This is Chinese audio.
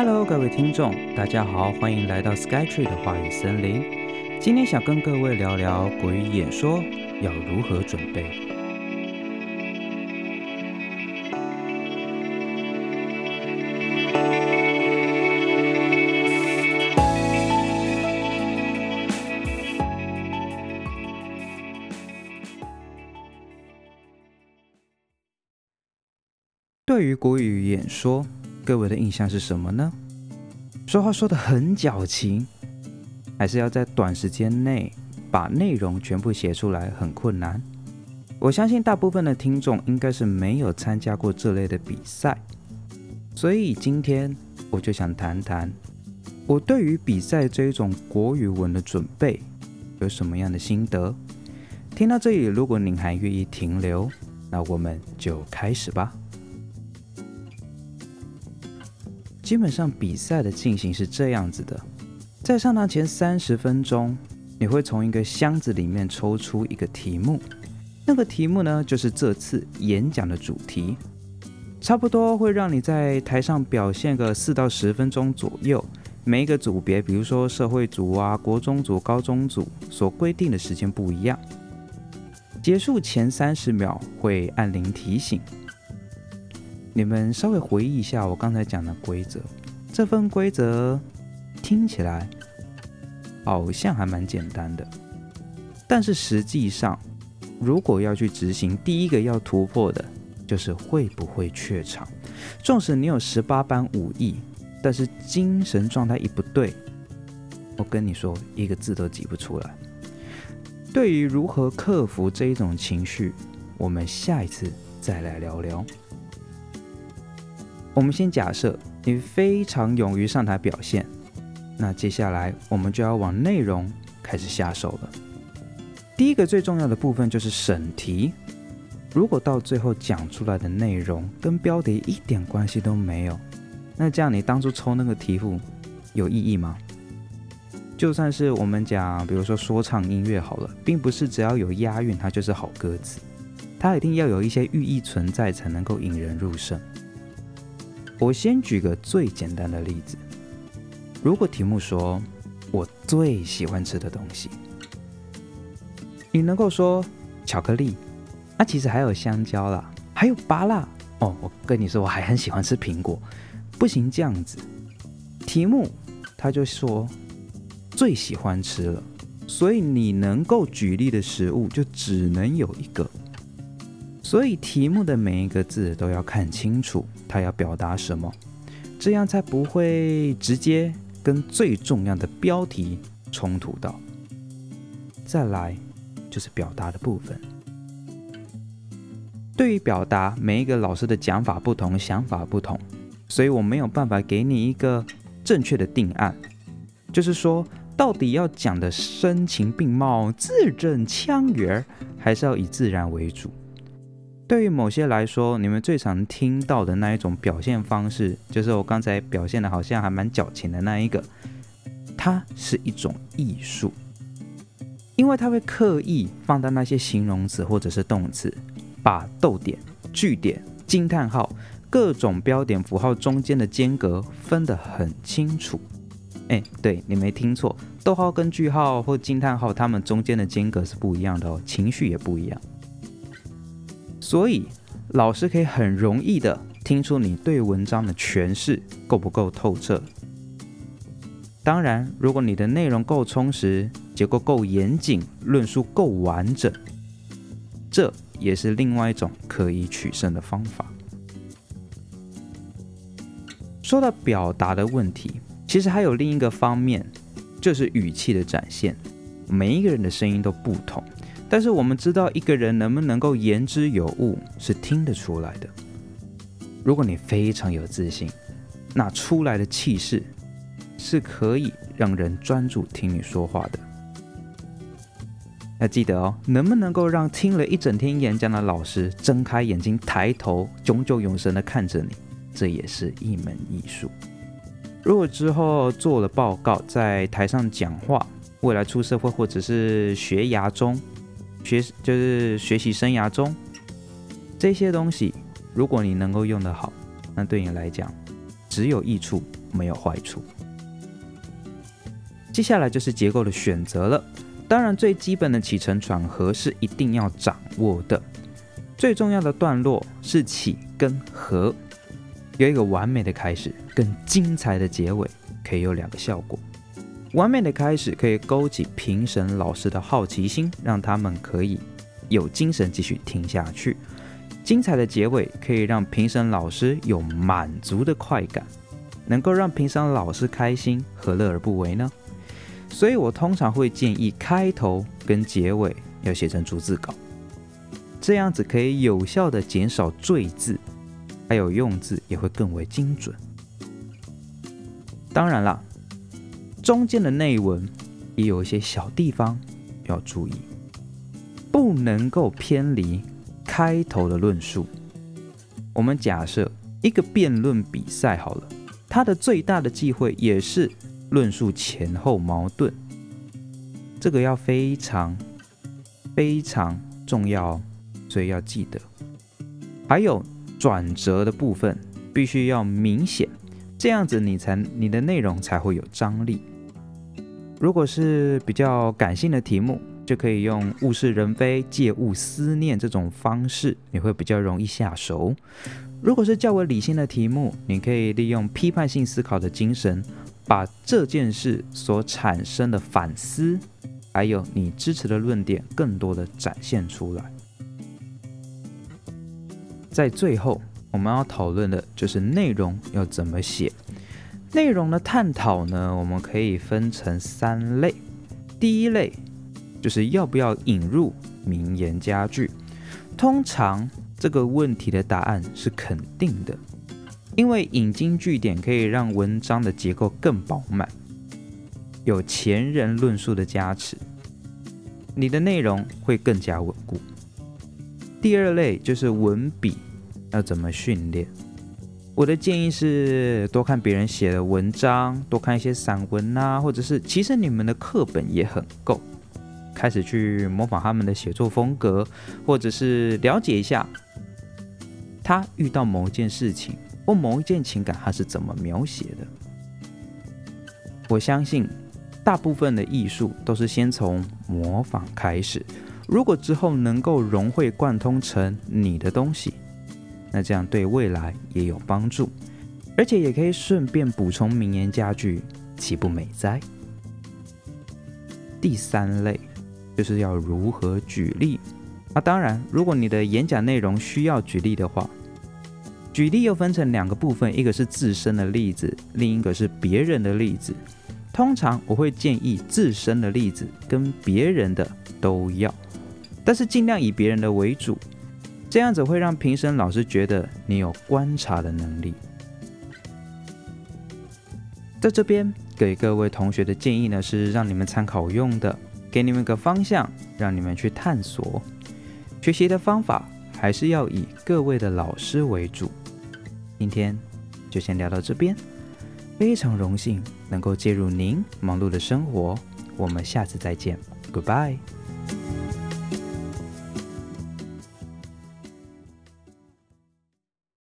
Hello，各位听众，大家好，欢迎来到 Skytree 的话语森林。今天想跟各位聊聊国语演说要如何准备。对于国语演说，各位的印象是什么呢？说话说得很矫情，还是要在短时间内把内容全部写出来很困难？我相信大部分的听众应该是没有参加过这类的比赛，所以今天我就想谈谈我对于比赛这一种国语文的准备有什么样的心得。听到这里，如果您还愿意停留，那我们就开始吧。基本上比赛的进行是这样子的，在上堂前三十分钟，你会从一个箱子里面抽出一个题目，那个题目呢就是这次演讲的主题，差不多会让你在台上表现个四到十分钟左右。每一个组别，比如说社会组啊、国中组、高中组，所规定的时间不一样。结束前三十秒会按铃提醒。你们稍微回忆一下我刚才讲的规则，这份规则听起来好像还蛮简单的，但是实际上，如果要去执行，第一个要突破的就是会不会怯场。纵使你有十八般武艺，但是精神状态一不对，我跟你说一个字都挤不出来。对于如何克服这一种情绪，我们下一次再来聊聊。我们先假设你非常勇于上台表现，那接下来我们就要往内容开始下手了。第一个最重要的部分就是审题。如果到最后讲出来的内容跟标题一点关系都没有，那这样你当初抽那个题目有意义吗？就算是我们讲，比如说说唱音乐好了，并不是只要有押韵它就是好歌词，它一定要有一些寓意存在才能够引人入胜。我先举个最简单的例子，如果题目说我最喜欢吃的东西，你能够说巧克力，那其实还有香蕉啦，还有芭乐哦。我跟你说，我还很喜欢吃苹果，不行这样子。题目他就说最喜欢吃了，所以你能够举例的食物就只能有一个。所以题目的每一个字都要看清楚，它要表达什么，这样才不会直接跟最重要的标题冲突到。再来就是表达的部分。对于表达，每一个老师的讲法不同，想法不同，所以我没有办法给你一个正确的定案。就是说，到底要讲的声情并茂、字正腔圆，还是要以自然为主？对于某些来说，你们最常听到的那一种表现方式，就是我刚才表现的好像还蛮矫情的那一个，它是一种艺术，因为它会刻意放大那些形容词或者是动词，把逗点、句点、惊叹号、各种标点符号中间的间隔分得很清楚。哎，对你没听错，逗号跟句号或惊叹号，它们中间的间隔是不一样的哦，情绪也不一样。所以，老师可以很容易的听出你对文章的诠释够不够透彻。当然，如果你的内容够充实，结构够严谨，论述够完整，这也是另外一种可以取胜的方法。说到表达的问题，其实还有另一个方面，就是语气的展现。每一个人的声音都不同。但是我们知道，一个人能不能够言之有物，是听得出来的。如果你非常有自信，那出来的气势是可以让人专注听你说话的。要记得哦，能不能够让听了一整天演讲的老师睁开眼睛、抬头、炯炯有神的看着你，这也是一门艺术。如果之后做了报告，在台上讲话，未来出社会或者是学涯中，学就是学习生涯中这些东西，如果你能够用得好，那对你来讲只有益处，没有坏处。接下来就是结构的选择了。当然，最基本的起承转合是一定要掌握的。最重要的段落是起跟合，有一个完美的开始跟精彩的结尾，可以有两个效果。完美的开始可以勾起评审老师的好奇心，让他们可以有精神继续听下去。精彩的结尾可以让评审老师有满足的快感，能够让评审老师开心，何乐而不为呢？所以我通常会建议开头跟结尾要写成逐字稿，这样子可以有效的减少赘字，还有用字也会更为精准。当然啦，中间的内文也有一些小地方要注意，不能够偏离开头的论述。我们假设一个辩论比赛好了，它的最大的忌讳也是。论述前后矛盾，这个要非常非常重要，所以要记得。还有转折的部分必须要明显，这样子你才你的内容才会有张力。如果是比较感性的题目，就可以用物是人非、借物思念这种方式，你会比较容易下手。如果是较为理性的题目，你可以利用批判性思考的精神。把这件事所产生的反思，还有你支持的论点，更多的展现出来。在最后，我们要讨论的就是内容要怎么写。内容的探讨呢，我们可以分成三类。第一类就是要不要引入名言佳句。通常这个问题的答案是肯定的。因为引经据典可以让文章的结构更饱满，有前人论述的加持，你的内容会更加稳固。第二类就是文笔要怎么训练？我的建议是多看别人写的文章，多看一些散文啊，或者是其实你们的课本也很够，开始去模仿他们的写作风格，或者是了解一下他遇到某一件事情。或某一件情感，他是怎么描写的？我相信，大部分的艺术都是先从模仿开始。如果之后能够融会贯通成你的东西，那这样对未来也有帮助，而且也可以顺便补充名言佳句，岂不美哉？第三类就是要如何举例。那当然，如果你的演讲内容需要举例的话。举例又分成两个部分，一个是自身的例子，另一个是别人的例子。通常我会建议自身的例子跟别人的都要，但是尽量以别人的为主，这样子会让评审老师觉得你有观察的能力。在这边给各位同学的建议呢，是让你们参考用的，给你们个方向，让你们去探索。学习的方法还是要以各位的老师为主。今天就先聊到这边，非常荣幸能够介入您忙碌的生活，我们下次再见，Goodbye。